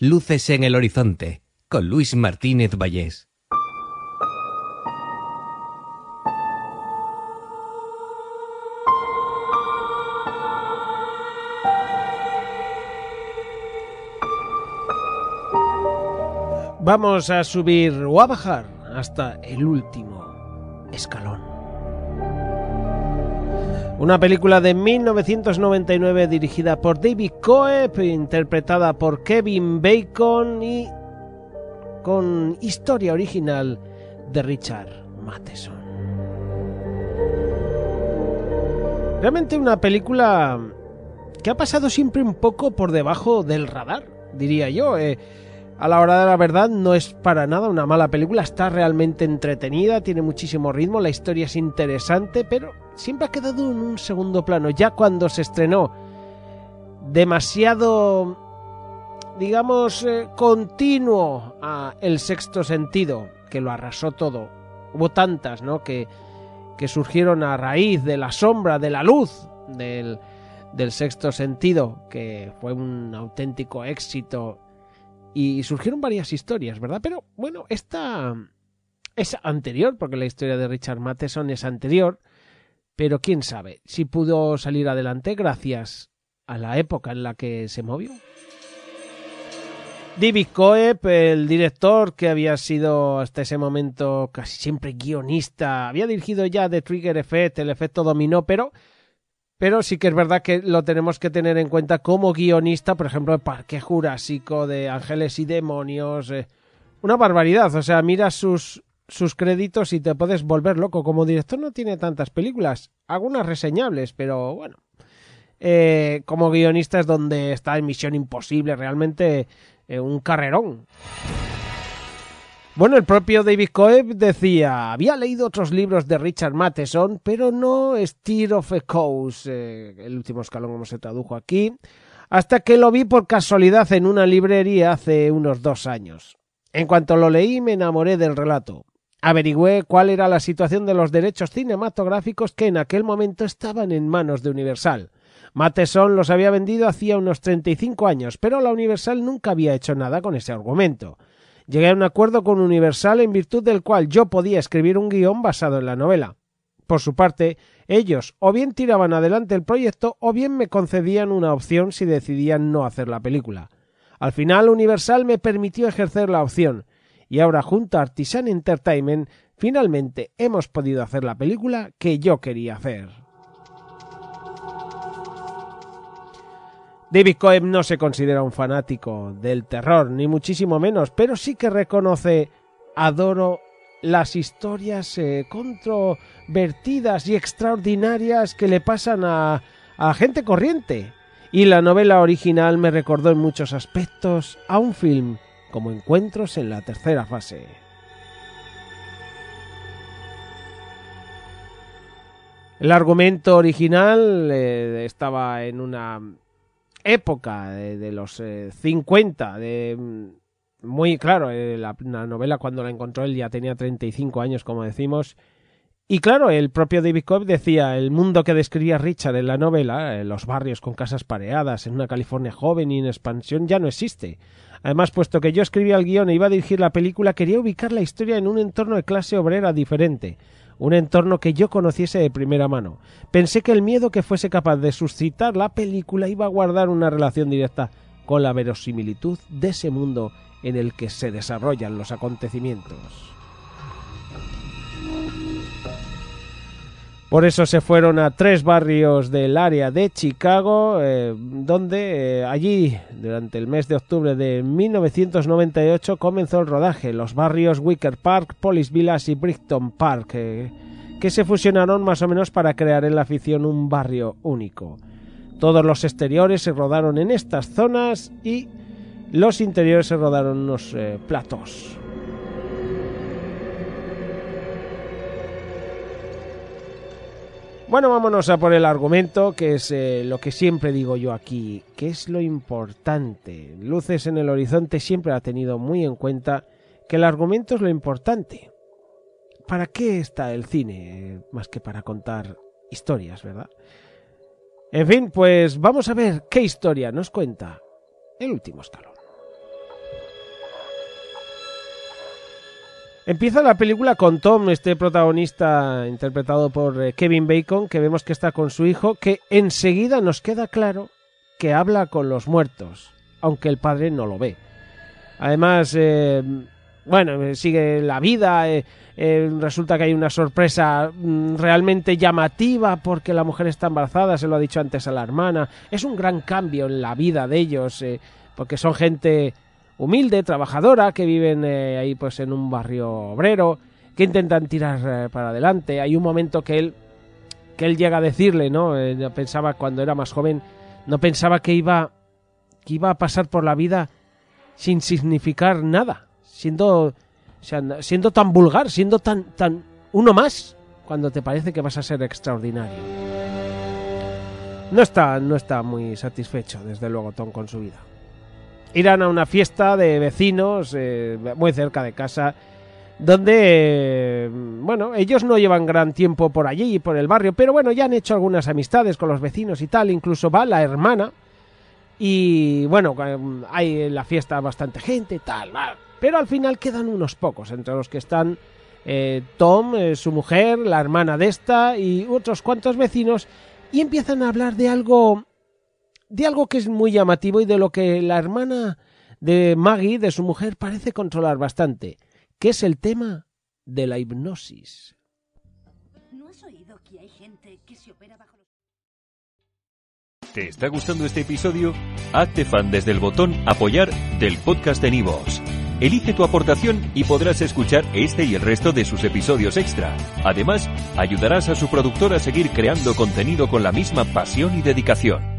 Luces en el horizonte, con Luis Martínez Vallés. Vamos a subir o a bajar hasta el último escalón. Una película de 1999 dirigida por David Coeb, interpretada por Kevin Bacon y con historia original de Richard Matheson. Realmente una película que ha pasado siempre un poco por debajo del radar, diría yo. Eh, a la hora de la verdad no es para nada una mala película, está realmente entretenida, tiene muchísimo ritmo, la historia es interesante, pero siempre ha quedado en un segundo plano. Ya cuando se estrenó demasiado, digamos, eh, continuo a El sexto sentido, que lo arrasó todo. Hubo tantas, ¿no? Que, que surgieron a raíz de la sombra, de la luz del, del sexto sentido, que fue un auténtico éxito y surgieron varias historias, ¿verdad? Pero bueno, esta es anterior, porque la historia de Richard Matheson es anterior, pero quién sabe si pudo salir adelante gracias a la época en la que se movió. David Coeb, el director que había sido hasta ese momento casi siempre guionista, había dirigido ya The Trigger Effect, el efecto dominó, pero pero sí que es verdad que lo tenemos que tener en cuenta como guionista, por ejemplo, de Parque Jurásico, de Ángeles y Demonios. Eh, una barbaridad. O sea, mira sus, sus créditos y te puedes volver loco. Como director no tiene tantas películas, algunas reseñables, pero bueno. Eh, como guionista es donde está en Misión Imposible, realmente eh, un carrerón. Bueno, el propio David Coeb decía, había leído otros libros de Richard Matheson, pero no Steer of a Coast, eh, el último escalón como se tradujo aquí, hasta que lo vi por casualidad en una librería hace unos dos años. En cuanto lo leí me enamoré del relato. Averigüé cuál era la situación de los derechos cinematográficos que en aquel momento estaban en manos de Universal. Matheson los había vendido hacía unos 35 años, pero la Universal nunca había hecho nada con ese argumento. Llegué a un acuerdo con Universal en virtud del cual yo podía escribir un guion basado en la novela. Por su parte, ellos o bien tiraban adelante el proyecto o bien me concedían una opción si decidían no hacer la película. Al final Universal me permitió ejercer la opción, y ahora junto a Artisan Entertainment finalmente hemos podido hacer la película que yo quería hacer. David Coeb no se considera un fanático del terror, ni muchísimo menos, pero sí que reconoce, adoro las historias eh, controvertidas y extraordinarias que le pasan a, a gente corriente. Y la novela original me recordó en muchos aspectos a un film como Encuentros en la tercera fase. El argumento original eh, estaba en una época de, los 50, eh, de mm, muy claro, eh, la, novela cuando la encontró él ya tenía 35 años, como decimos. Y claro, el propio David Cobb decía, el mundo que describía Richard en la novela, eh, los barrios con casas pareadas, en una California joven y en expansión, ya no existe. Además, puesto que yo escribía el guion e iba a dirigir la película, quería ubicar la historia en un entorno de clase obrera diferente, un entorno que yo conociese de primera mano. Pensé que el miedo que fuese capaz de suscitar la película iba a guardar una relación directa con la verosimilitud de ese mundo en el que se desarrollan los acontecimientos. Por eso se fueron a tres barrios del área de Chicago, eh, donde eh, allí, durante el mes de octubre de 1998, comenzó el rodaje. Los barrios Wicker Park, Police Villas y Brighton Park, eh, que se fusionaron más o menos para crear en la ficción un barrio único. Todos los exteriores se rodaron en estas zonas y los interiores se rodaron en unos platos. Bueno, vámonos a por el argumento, que es eh, lo que siempre digo yo aquí, que es lo importante. Luces en el horizonte siempre ha tenido muy en cuenta que el argumento es lo importante. ¿Para qué está el cine? Más que para contar historias, ¿verdad? En fin, pues vamos a ver qué historia nos cuenta el último escalón. Empieza la película con Tom, este protagonista interpretado por eh, Kevin Bacon, que vemos que está con su hijo, que enseguida nos queda claro que habla con los muertos, aunque el padre no lo ve. Además, eh, bueno, eh, sigue la vida, resulta que hay una sorpresa mm, realmente llamativa porque la mujer está embarazada, se lo ha dicho antes a la hermana. Es un gran cambio en la vida de ellos, porque son gente humilde, trabajadora, que viven eh, ahí pues en un barrio obrero, que intentan tirar eh, para adelante. Hay un momento que él que él llega a decirle, ¿no? Eh, pensaba cuando era más joven, no pensaba que iba que iba a pasar por la vida sin significar nada, siendo siendo tan vulgar, siendo tan tan uno más cuando te parece que vas a ser extraordinario. No está no está muy satisfecho, desde luego Tom con su vida irán a una fiesta de vecinos eh, muy cerca de casa donde, eh, bueno, ellos no llevan gran tiempo por allí y por el barrio, pero bueno, ya han hecho algunas amistades con los vecinos y tal, incluso va la hermana y bueno, eh, hay en la fiesta bastante gente, tal, pero al final quedan unos pocos, entre los que están Tom, su mujer, la hermana de esta y otros cuantos vecinos y empiezan a hablar de algo de algo que es muy llamativo y de lo que la hermana de Maggie, de su mujer, parece controlar bastante, que es el tema de la hipnosis. ¿No has oído que hay gente que se opera bajo los... ¿Te está gustando este episodio? Hazte fan desde el botón apoyar del podcast de Nivos. Elige tu aportación y podrás escuchar este y el resto de sus episodios extra. Además, ayudarás a su productor a seguir creando contenido con la misma pasión y dedicación.